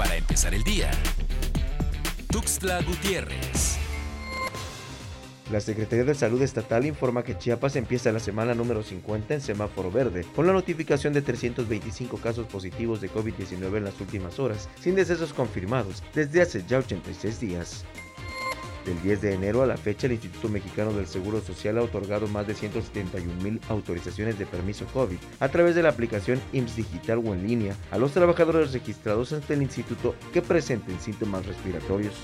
Para empezar el día. Tuxtla Gutiérrez. La Secretaría de Salud Estatal informa que Chiapas empieza la semana número 50 en semáforo verde, con la notificación de 325 casos positivos de COVID-19 en las últimas horas, sin decesos confirmados desde hace ya 86 días. Del 10 de enero a la fecha, el Instituto Mexicano del Seguro Social ha otorgado más de 171 mil autorizaciones de permiso COVID a través de la aplicación IMSS Digital o en línea a los trabajadores registrados ante el instituto que presenten síntomas respiratorios.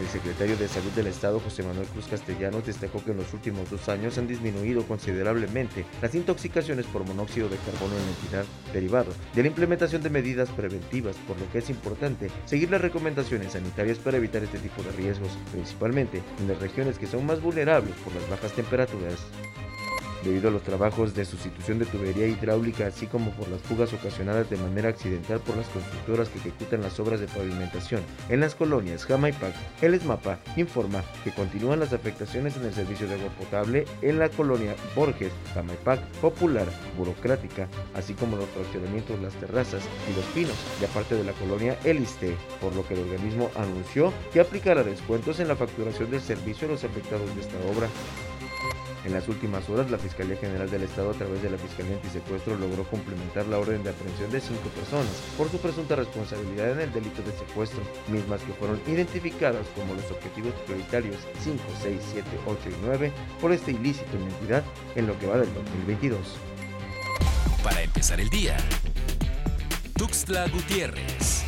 El secretario de Salud del Estado, José Manuel Cruz Castellanos, destacó que en los últimos dos años han disminuido considerablemente las intoxicaciones por monóxido de carbono en la entidad, derivado de la implementación de medidas preventivas, por lo que es importante seguir las recomendaciones sanitarias para evitar este tipo de riesgos, principalmente en las regiones que son más vulnerables por las bajas temperaturas debido a los trabajos de sustitución de tubería hidráulica, así como por las fugas ocasionadas de manera accidental por las constructoras que ejecutan las obras de pavimentación en las colonias Jamaipac. El ESMAPA informa que continúan las afectaciones en el servicio de agua potable en la colonia Borges, Jamaipac, Popular, Burocrática, así como los fraccionamientos Las Terrazas y Los Pinos, de aparte de la colonia Eliste, por lo que el organismo anunció que aplicará descuentos en la facturación del servicio a los afectados de esta obra. En las últimas horas, la Fiscalía General del Estado, a través de la Fiscalía Antisecuestro, logró complementar la orden de aprehensión de cinco personas por su presunta responsabilidad en el delito de secuestro, mismas que fueron identificadas como los objetivos prioritarios 5, 6, 7, 8 y 9 por este ilícito en entidad en lo que va del 2022. Para empezar el día. Tuxtla Gutiérrez.